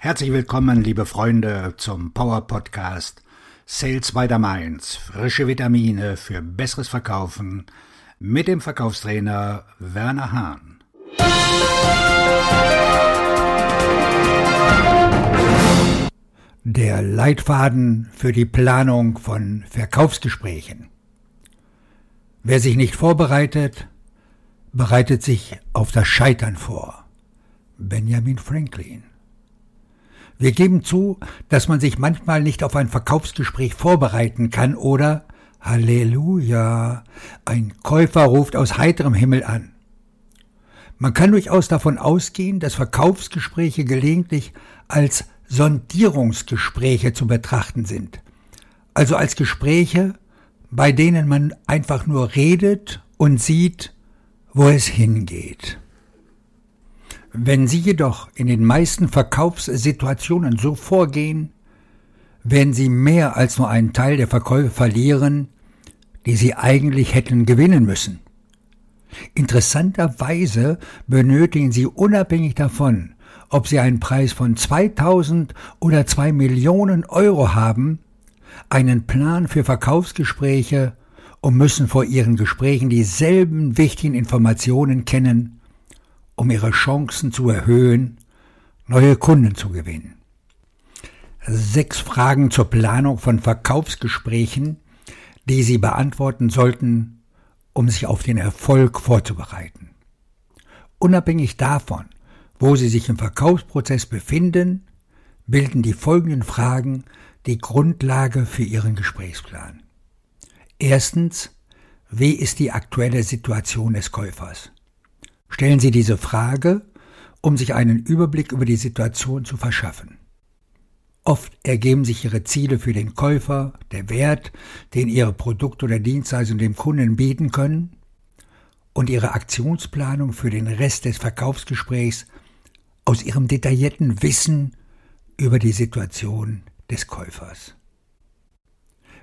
Herzlich willkommen, liebe Freunde, zum Power Podcast Sales by the Mainz. Frische Vitamine für besseres Verkaufen mit dem Verkaufstrainer Werner Hahn. Der Leitfaden für die Planung von Verkaufsgesprächen. Wer sich nicht vorbereitet, bereitet sich auf das Scheitern vor. Benjamin Franklin wir geben zu, dass man sich manchmal nicht auf ein Verkaufsgespräch vorbereiten kann oder Halleluja, ein Käufer ruft aus heiterem Himmel an. Man kann durchaus davon ausgehen, dass Verkaufsgespräche gelegentlich als Sondierungsgespräche zu betrachten sind, also als Gespräche, bei denen man einfach nur redet und sieht, wo es hingeht. Wenn Sie jedoch in den meisten Verkaufssituationen so vorgehen, werden Sie mehr als nur einen Teil der Verkäufe verlieren, die Sie eigentlich hätten gewinnen müssen. Interessanterweise benötigen Sie unabhängig davon, ob Sie einen Preis von 2000 oder 2 Millionen Euro haben, einen Plan für Verkaufsgespräche und müssen vor Ihren Gesprächen dieselben wichtigen Informationen kennen, um ihre Chancen zu erhöhen, neue Kunden zu gewinnen. Sechs Fragen zur Planung von Verkaufsgesprächen, die Sie beantworten sollten, um sich auf den Erfolg vorzubereiten. Unabhängig davon, wo Sie sich im Verkaufsprozess befinden, bilden die folgenden Fragen die Grundlage für Ihren Gesprächsplan. Erstens, wie ist die aktuelle Situation des Käufers? Stellen Sie diese Frage, um sich einen Überblick über die Situation zu verschaffen. Oft ergeben sich Ihre Ziele für den Käufer, der Wert, den Ihre Produkte oder Dienstleistungen dem Kunden bieten können, und Ihre Aktionsplanung für den Rest des Verkaufsgesprächs aus Ihrem detaillierten Wissen über die Situation des Käufers.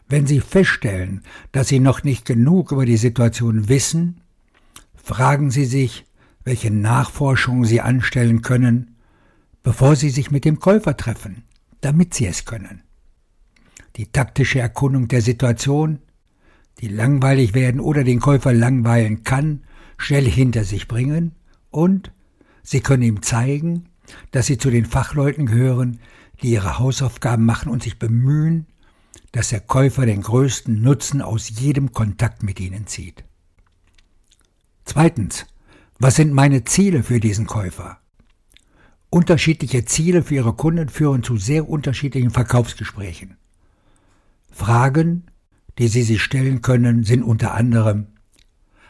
Wenn Sie feststellen, dass Sie noch nicht genug über die Situation wissen, fragen Sie sich, welche Nachforschungen Sie anstellen können, bevor Sie sich mit dem Käufer treffen, damit Sie es können. Die taktische Erkundung der Situation, die langweilig werden oder den Käufer langweilen kann, schnell hinter sich bringen und Sie können ihm zeigen, dass Sie zu den Fachleuten gehören, die ihre Hausaufgaben machen und sich bemühen, dass der Käufer den größten Nutzen aus jedem Kontakt mit Ihnen zieht. Zweitens, was sind meine Ziele für diesen Käufer? Unterschiedliche Ziele für Ihre Kunden führen zu sehr unterschiedlichen Verkaufsgesprächen. Fragen, die Sie sich stellen können, sind unter anderem,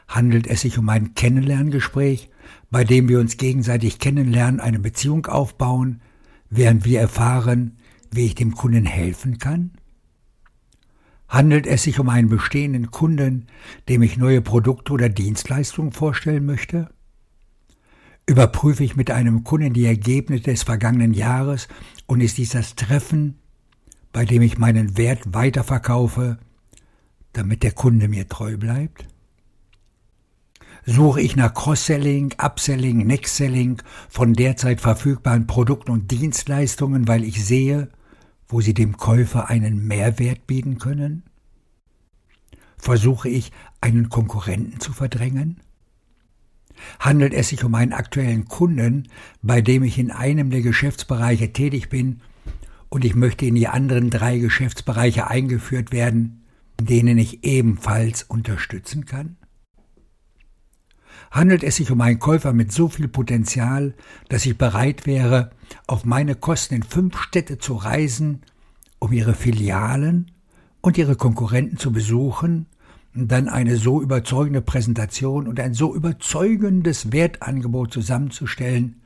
handelt es sich um ein Kennenlerngespräch, bei dem wir uns gegenseitig kennenlernen, eine Beziehung aufbauen, während wir erfahren, wie ich dem Kunden helfen kann? Handelt es sich um einen bestehenden Kunden, dem ich neue Produkte oder Dienstleistungen vorstellen möchte? Überprüfe ich mit einem Kunden die Ergebnisse des vergangenen Jahres und ist dies das Treffen, bei dem ich meinen Wert weiterverkaufe, damit der Kunde mir treu bleibt? Suche ich nach Cross-Selling, Upselling, Next-Selling von derzeit verfügbaren Produkten und Dienstleistungen, weil ich sehe, wo sie dem Käufer einen Mehrwert bieten können? Versuche ich, einen Konkurrenten zu verdrängen? Handelt es sich um einen aktuellen Kunden, bei dem ich in einem der Geschäftsbereiche tätig bin und ich möchte in die anderen drei Geschäftsbereiche eingeführt werden, in denen ich ebenfalls unterstützen kann? Handelt es sich um einen Käufer mit so viel Potenzial, dass ich bereit wäre, auf meine Kosten in fünf Städte zu reisen, um ihre Filialen und ihre Konkurrenten zu besuchen dann eine so überzeugende Präsentation und ein so überzeugendes Wertangebot zusammenzustellen,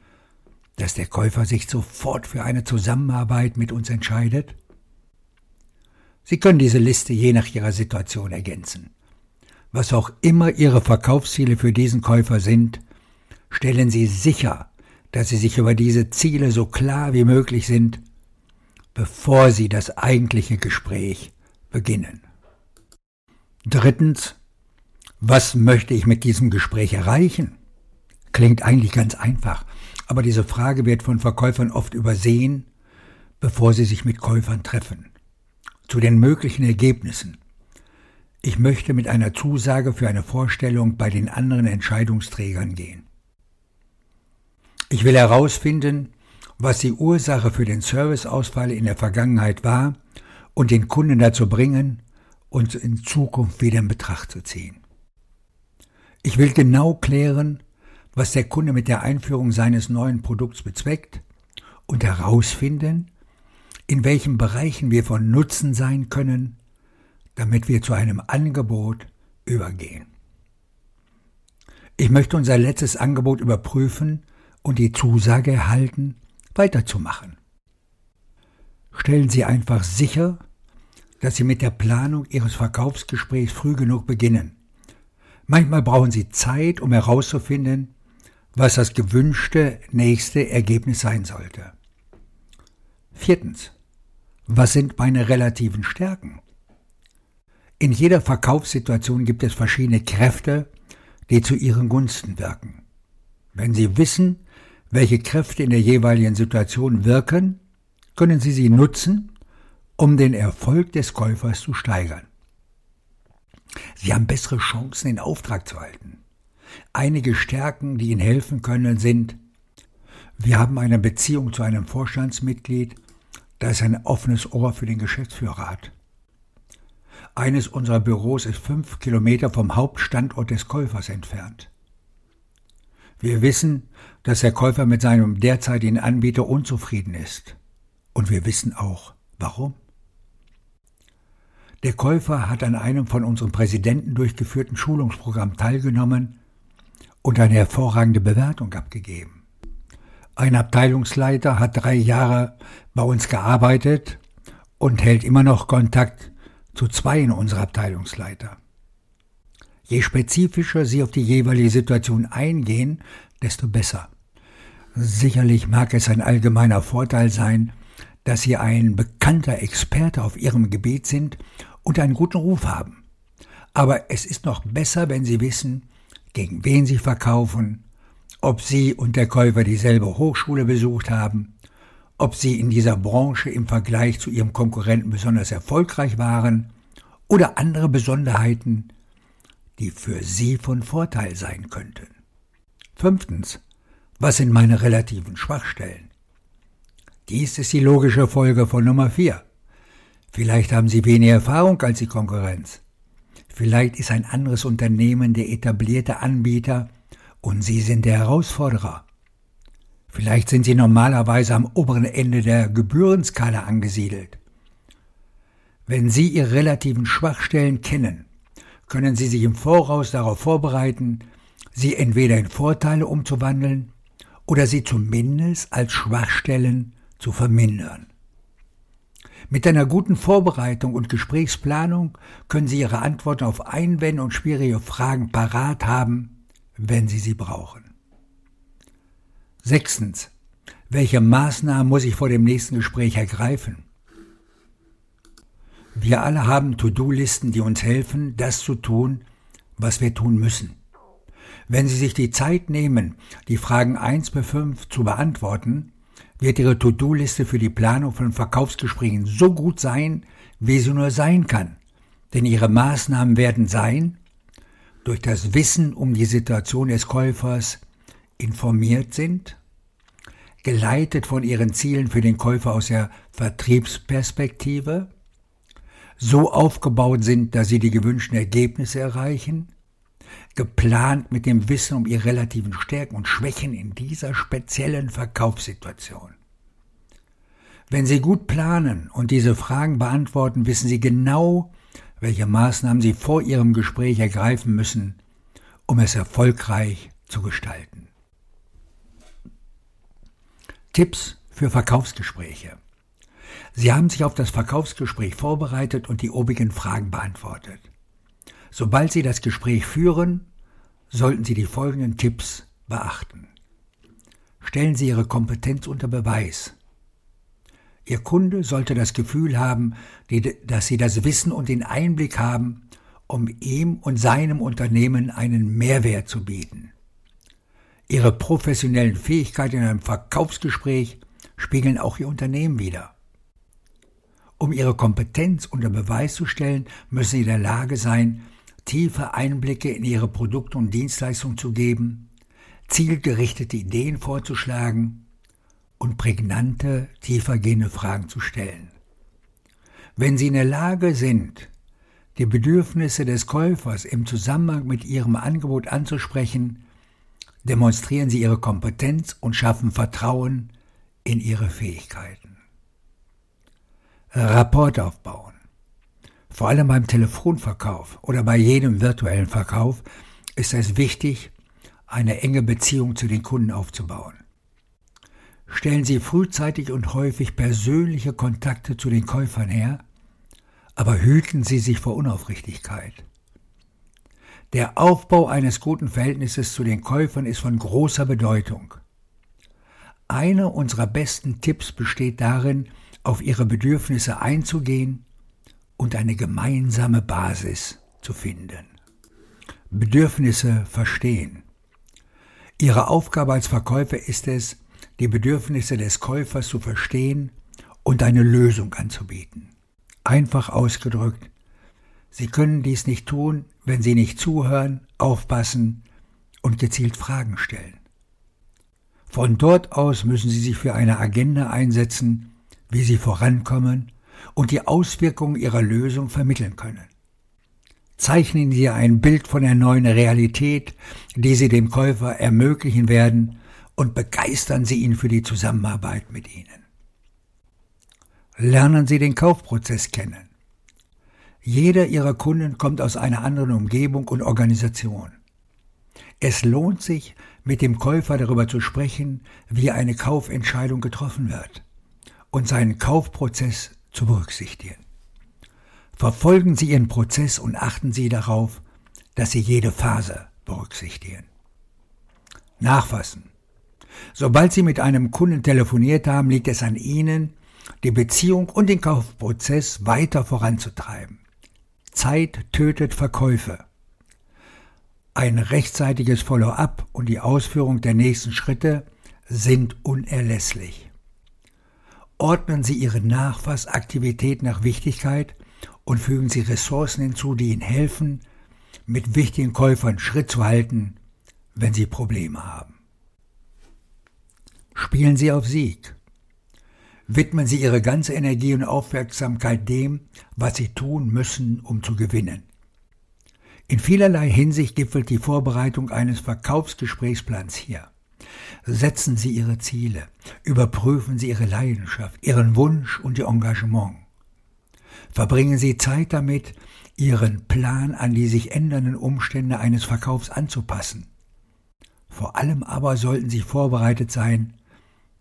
dass der Käufer sich sofort für eine Zusammenarbeit mit uns entscheidet? Sie können diese Liste je nach Ihrer Situation ergänzen. Was auch immer Ihre Verkaufsziele für diesen Käufer sind, stellen Sie sicher, dass Sie sich über diese Ziele so klar wie möglich sind, bevor Sie das eigentliche Gespräch beginnen. Drittens, was möchte ich mit diesem Gespräch erreichen? Klingt eigentlich ganz einfach. Aber diese Frage wird von Verkäufern oft übersehen, bevor sie sich mit Käufern treffen. Zu den möglichen Ergebnissen. Ich möchte mit einer Zusage für eine Vorstellung bei den anderen Entscheidungsträgern gehen. Ich will herausfinden, was die Ursache für den Serviceausfall in der Vergangenheit war und den Kunden dazu bringen, uns in Zukunft wieder in Betracht zu ziehen. Ich will genau klären, was der Kunde mit der Einführung seines neuen Produkts bezweckt und herausfinden, in welchen Bereichen wir von Nutzen sein können, damit wir zu einem Angebot übergehen. Ich möchte unser letztes Angebot überprüfen und die Zusage erhalten, weiterzumachen. Stellen Sie einfach sicher, dass Sie mit der Planung Ihres Verkaufsgesprächs früh genug beginnen. Manchmal brauchen Sie Zeit, um herauszufinden, was das gewünschte nächste Ergebnis sein sollte. Viertens. Was sind meine relativen Stärken? In jeder Verkaufssituation gibt es verschiedene Kräfte, die zu Ihren Gunsten wirken. Wenn Sie wissen, welche Kräfte in der jeweiligen Situation wirken, können Sie sie nutzen, um den Erfolg des Käufers zu steigern. Sie haben bessere Chancen, den Auftrag zu halten. Einige Stärken, die Ihnen helfen können, sind, wir haben eine Beziehung zu einem Vorstandsmitglied, das ein offenes Ohr für den Geschäftsführer hat. Eines unserer Büros ist fünf Kilometer vom Hauptstandort des Käufers entfernt. Wir wissen, dass der Käufer mit seinem derzeitigen Anbieter unzufrieden ist. Und wir wissen auch, warum. Der Käufer hat an einem von unserem Präsidenten durchgeführten Schulungsprogramm teilgenommen und eine hervorragende Bewertung abgegeben. Ein Abteilungsleiter hat drei Jahre bei uns gearbeitet und hält immer noch Kontakt zu zwei unserer Abteilungsleiter. Je spezifischer Sie auf die jeweilige Situation eingehen, desto besser. Sicherlich mag es ein allgemeiner Vorteil sein, dass Sie ein bekannter Experte auf Ihrem Gebiet sind und einen guten Ruf haben. Aber es ist noch besser, wenn Sie wissen, gegen wen Sie verkaufen, ob Sie und der Käufer dieselbe Hochschule besucht haben, ob Sie in dieser Branche im Vergleich zu Ihrem Konkurrenten besonders erfolgreich waren oder andere Besonderheiten, die für Sie von Vorteil sein könnten. Fünftens. Was sind meine relativen Schwachstellen? Dies ist die logische Folge von Nummer vier. Vielleicht haben Sie weniger Erfahrung als die Konkurrenz. Vielleicht ist ein anderes Unternehmen der etablierte Anbieter und Sie sind der Herausforderer. Vielleicht sind Sie normalerweise am oberen Ende der Gebührenskala angesiedelt. Wenn Sie Ihre relativen Schwachstellen kennen, können Sie sich im Voraus darauf vorbereiten, sie entweder in Vorteile umzuwandeln oder sie zumindest als Schwachstellen zu vermindern. Mit einer guten Vorbereitung und Gesprächsplanung können Sie Ihre Antworten auf Einwände und schwierige Fragen parat haben, wenn Sie sie brauchen. Sechstens. Welche Maßnahmen muss ich vor dem nächsten Gespräch ergreifen? Wir alle haben To-Do-Listen, die uns helfen, das zu tun, was wir tun müssen. Wenn Sie sich die Zeit nehmen, die Fragen 1 bis 5 zu beantworten, wird Ihre To-Do-Liste für die Planung von Verkaufsgesprächen so gut sein, wie sie nur sein kann. Denn Ihre Maßnahmen werden sein, durch das Wissen um die Situation des Käufers informiert sind, geleitet von Ihren Zielen für den Käufer aus der Vertriebsperspektive, so aufgebaut sind, dass Sie die gewünschten Ergebnisse erreichen, geplant mit dem Wissen um ihre relativen Stärken und Schwächen in dieser speziellen Verkaufssituation. Wenn Sie gut planen und diese Fragen beantworten, wissen Sie genau, welche Maßnahmen Sie vor Ihrem Gespräch ergreifen müssen, um es erfolgreich zu gestalten. Tipps für Verkaufsgespräche. Sie haben sich auf das Verkaufsgespräch vorbereitet und die obigen Fragen beantwortet. Sobald Sie das Gespräch führen, sollten Sie die folgenden Tipps beachten. Stellen Sie Ihre Kompetenz unter Beweis. Ihr Kunde sollte das Gefühl haben, dass Sie das Wissen und den Einblick haben, um ihm und seinem Unternehmen einen Mehrwert zu bieten. Ihre professionellen Fähigkeiten in einem Verkaufsgespräch spiegeln auch Ihr Unternehmen wider. Um Ihre Kompetenz unter Beweis zu stellen, müssen Sie in der Lage sein, tiefe Einblicke in Ihre Produkte und Dienstleistungen zu geben, zielgerichtete Ideen vorzuschlagen und prägnante, tiefergehende Fragen zu stellen. Wenn Sie in der Lage sind, die Bedürfnisse des Käufers im Zusammenhang mit Ihrem Angebot anzusprechen, demonstrieren Sie Ihre Kompetenz und schaffen Vertrauen in Ihre Fähigkeiten. Rapport aufbauen. Vor allem beim Telefonverkauf oder bei jedem virtuellen Verkauf ist es wichtig, eine enge Beziehung zu den Kunden aufzubauen. Stellen Sie frühzeitig und häufig persönliche Kontakte zu den Käufern her, aber hüten Sie sich vor Unaufrichtigkeit. Der Aufbau eines guten Verhältnisses zu den Käufern ist von großer Bedeutung. Einer unserer besten Tipps besteht darin, auf ihre Bedürfnisse einzugehen und eine gemeinsame Basis zu finden. Bedürfnisse verstehen. Ihre Aufgabe als Verkäufer ist es, die Bedürfnisse des Käufers zu verstehen und eine Lösung anzubieten. Einfach ausgedrückt, Sie können dies nicht tun, wenn Sie nicht zuhören, aufpassen und gezielt Fragen stellen. Von dort aus müssen Sie sich für eine Agenda einsetzen, wie Sie vorankommen und die Auswirkungen Ihrer Lösung vermitteln können. Zeichnen Sie ein Bild von der neuen Realität, die Sie dem Käufer ermöglichen werden, und begeistern Sie ihn für die Zusammenarbeit mit Ihnen. Lernen Sie den Kaufprozess kennen. Jeder Ihrer Kunden kommt aus einer anderen Umgebung und Organisation. Es lohnt sich, mit dem Käufer darüber zu sprechen, wie eine Kaufentscheidung getroffen wird und seinen Kaufprozess zu berücksichtigen. Verfolgen Sie Ihren Prozess und achten Sie darauf, dass Sie jede Phase berücksichtigen. Nachfassen. Sobald Sie mit einem Kunden telefoniert haben, liegt es an Ihnen, die Beziehung und den Kaufprozess weiter voranzutreiben. Zeit tötet Verkäufe. Ein rechtzeitiges Follow-up und die Ausführung der nächsten Schritte sind unerlässlich. Ordnen Sie Ihre Nachfassaktivität nach Wichtigkeit und fügen Sie Ressourcen hinzu, die Ihnen helfen, mit wichtigen Käufern Schritt zu halten, wenn Sie Probleme haben. Spielen Sie auf Sieg. Widmen Sie Ihre ganze Energie und Aufmerksamkeit dem, was Sie tun müssen, um zu gewinnen. In vielerlei Hinsicht gipfelt die Vorbereitung eines Verkaufsgesprächsplans hier. Setzen Sie Ihre Ziele, überprüfen Sie Ihre Leidenschaft, Ihren Wunsch und Ihr Engagement. Verbringen Sie Zeit damit, Ihren Plan an die sich ändernden Umstände eines Verkaufs anzupassen. Vor allem aber sollten Sie vorbereitet sein,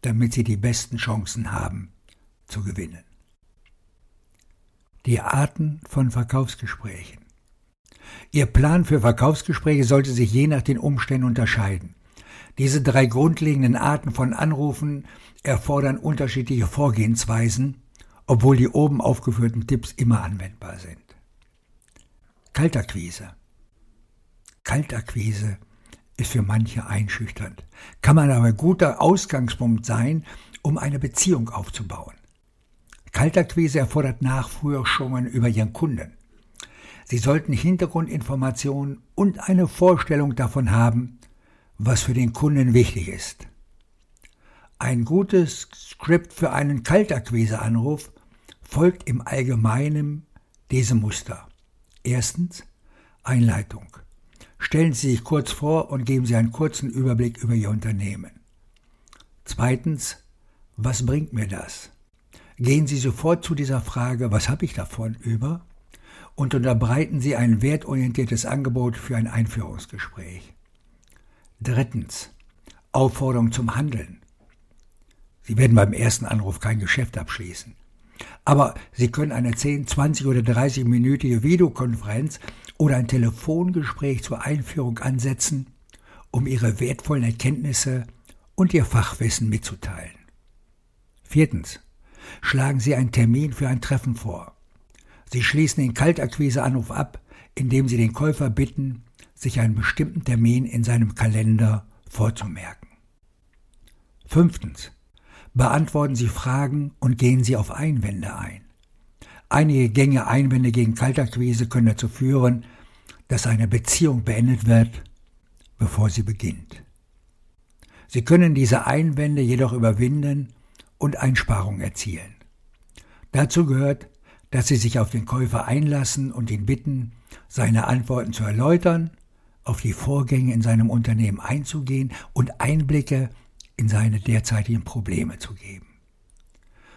damit sie die besten Chancen haben zu gewinnen. Die Arten von Verkaufsgesprächen. Ihr Plan für Verkaufsgespräche sollte sich je nach den Umständen unterscheiden. Diese drei grundlegenden Arten von Anrufen erfordern unterschiedliche Vorgehensweisen, obwohl die oben aufgeführten Tipps immer anwendbar sind. Kaltakquise. Kaltakquise ist für manche einschüchternd, kann man aber guter Ausgangspunkt sein, um eine Beziehung aufzubauen. Kaltakquise erfordert Nachforschungen über Ihren Kunden. Sie sollten Hintergrundinformationen und eine Vorstellung davon haben, was für den Kunden wichtig ist. Ein gutes Skript für einen Kaltakquise-Anruf folgt im Allgemeinen diesem Muster. Erstens Einleitung. Stellen Sie sich kurz vor und geben Sie einen kurzen Überblick über Ihr Unternehmen. Zweitens, was bringt mir das? Gehen Sie sofort zu dieser Frage, was habe ich davon über? Und unterbreiten Sie ein wertorientiertes Angebot für ein Einführungsgespräch. Drittens, Aufforderung zum Handeln. Sie werden beim ersten Anruf kein Geschäft abschließen. Aber Sie können eine 10, 20 oder 30-minütige Videokonferenz oder ein Telefongespräch zur Einführung ansetzen, um Ihre wertvollen Erkenntnisse und Ihr Fachwissen mitzuteilen. Viertens. Schlagen Sie einen Termin für ein Treffen vor. Sie schließen den Kaltakquiseanruf ab, indem Sie den Käufer bitten, sich einen bestimmten Termin in seinem Kalender vorzumerken. Fünftens. Beantworten Sie Fragen und gehen Sie auf Einwände ein. Einige Gänge Einwände gegen Kaltakquise können dazu führen, dass eine Beziehung beendet wird, bevor sie beginnt. Sie können diese Einwände jedoch überwinden und Einsparungen erzielen. Dazu gehört, dass Sie sich auf den Käufer einlassen und ihn bitten, seine Antworten zu erläutern, auf die Vorgänge in seinem Unternehmen einzugehen und Einblicke in seine derzeitigen Probleme zu geben.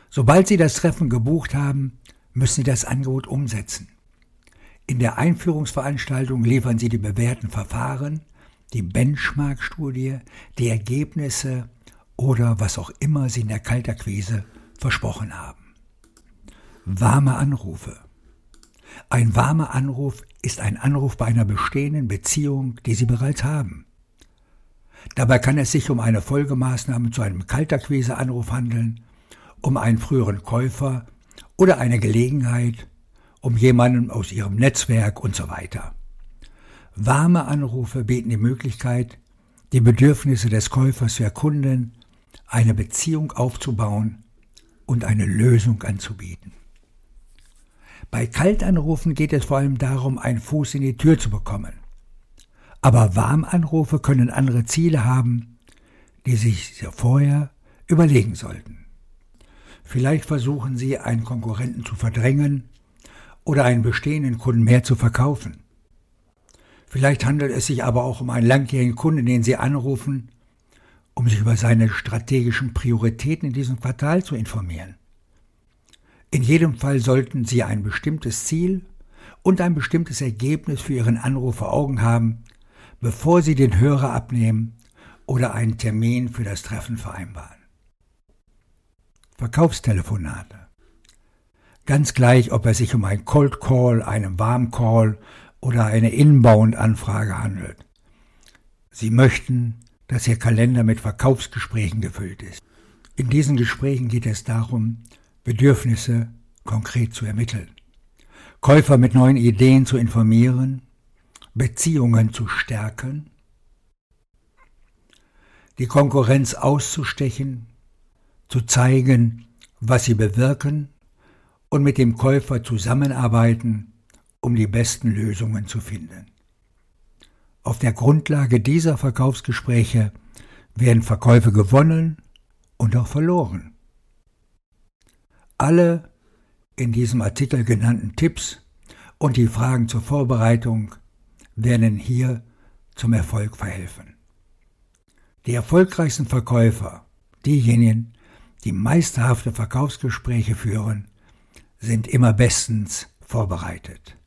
Sobald Sie das Treffen gebucht haben, müssen Sie das Angebot umsetzen. In der Einführungsveranstaltung liefern Sie die bewährten Verfahren, die Benchmark-Studie, die Ergebnisse oder was auch immer Sie in der Kaltakquise versprochen haben. Warme Anrufe. Ein warmer Anruf ist ein Anruf bei einer bestehenden Beziehung, die Sie bereits haben. Dabei kann es sich um eine Folgemaßnahme zu einem Kaltakquise-Anruf handeln, um einen früheren Käufer oder eine Gelegenheit, um jemanden aus Ihrem Netzwerk und so weiter. Warme Anrufe bieten die Möglichkeit, die Bedürfnisse des Käufers zu erkunden, eine Beziehung aufzubauen und eine Lösung anzubieten. Bei Kaltanrufen geht es vor allem darum, einen Fuß in die Tür zu bekommen. Aber Warmanrufe können andere Ziele haben, die sich vorher überlegen sollten. Vielleicht versuchen Sie, einen Konkurrenten zu verdrängen oder einen bestehenden Kunden mehr zu verkaufen. Vielleicht handelt es sich aber auch um einen langjährigen Kunden, den Sie anrufen, um sich über seine strategischen Prioritäten in diesem Quartal zu informieren. In jedem Fall sollten Sie ein bestimmtes Ziel und ein bestimmtes Ergebnis für Ihren Anruf vor Augen haben, bevor Sie den Hörer abnehmen oder einen Termin für das Treffen vereinbaren. Verkaufstelefonate. Ganz gleich, ob es sich um einen Cold Call, einen Warm Call oder eine Inbound-Anfrage handelt. Sie möchten, dass Ihr Kalender mit Verkaufsgesprächen gefüllt ist. In diesen Gesprächen geht es darum, Bedürfnisse konkret zu ermitteln, Käufer mit neuen Ideen zu informieren, Beziehungen zu stärken, die Konkurrenz auszustechen, zu zeigen, was sie bewirken und mit dem Käufer zusammenarbeiten, um die besten Lösungen zu finden. Auf der Grundlage dieser Verkaufsgespräche werden Verkäufe gewonnen und auch verloren. Alle in diesem Artikel genannten Tipps und die Fragen zur Vorbereitung werden hier zum Erfolg verhelfen. Die erfolgreichsten Verkäufer, diejenigen, die meisterhafte Verkaufsgespräche führen, sind immer bestens vorbereitet.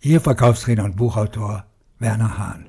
Ihr Verkaufstrainer und Buchautor Werner Hahn.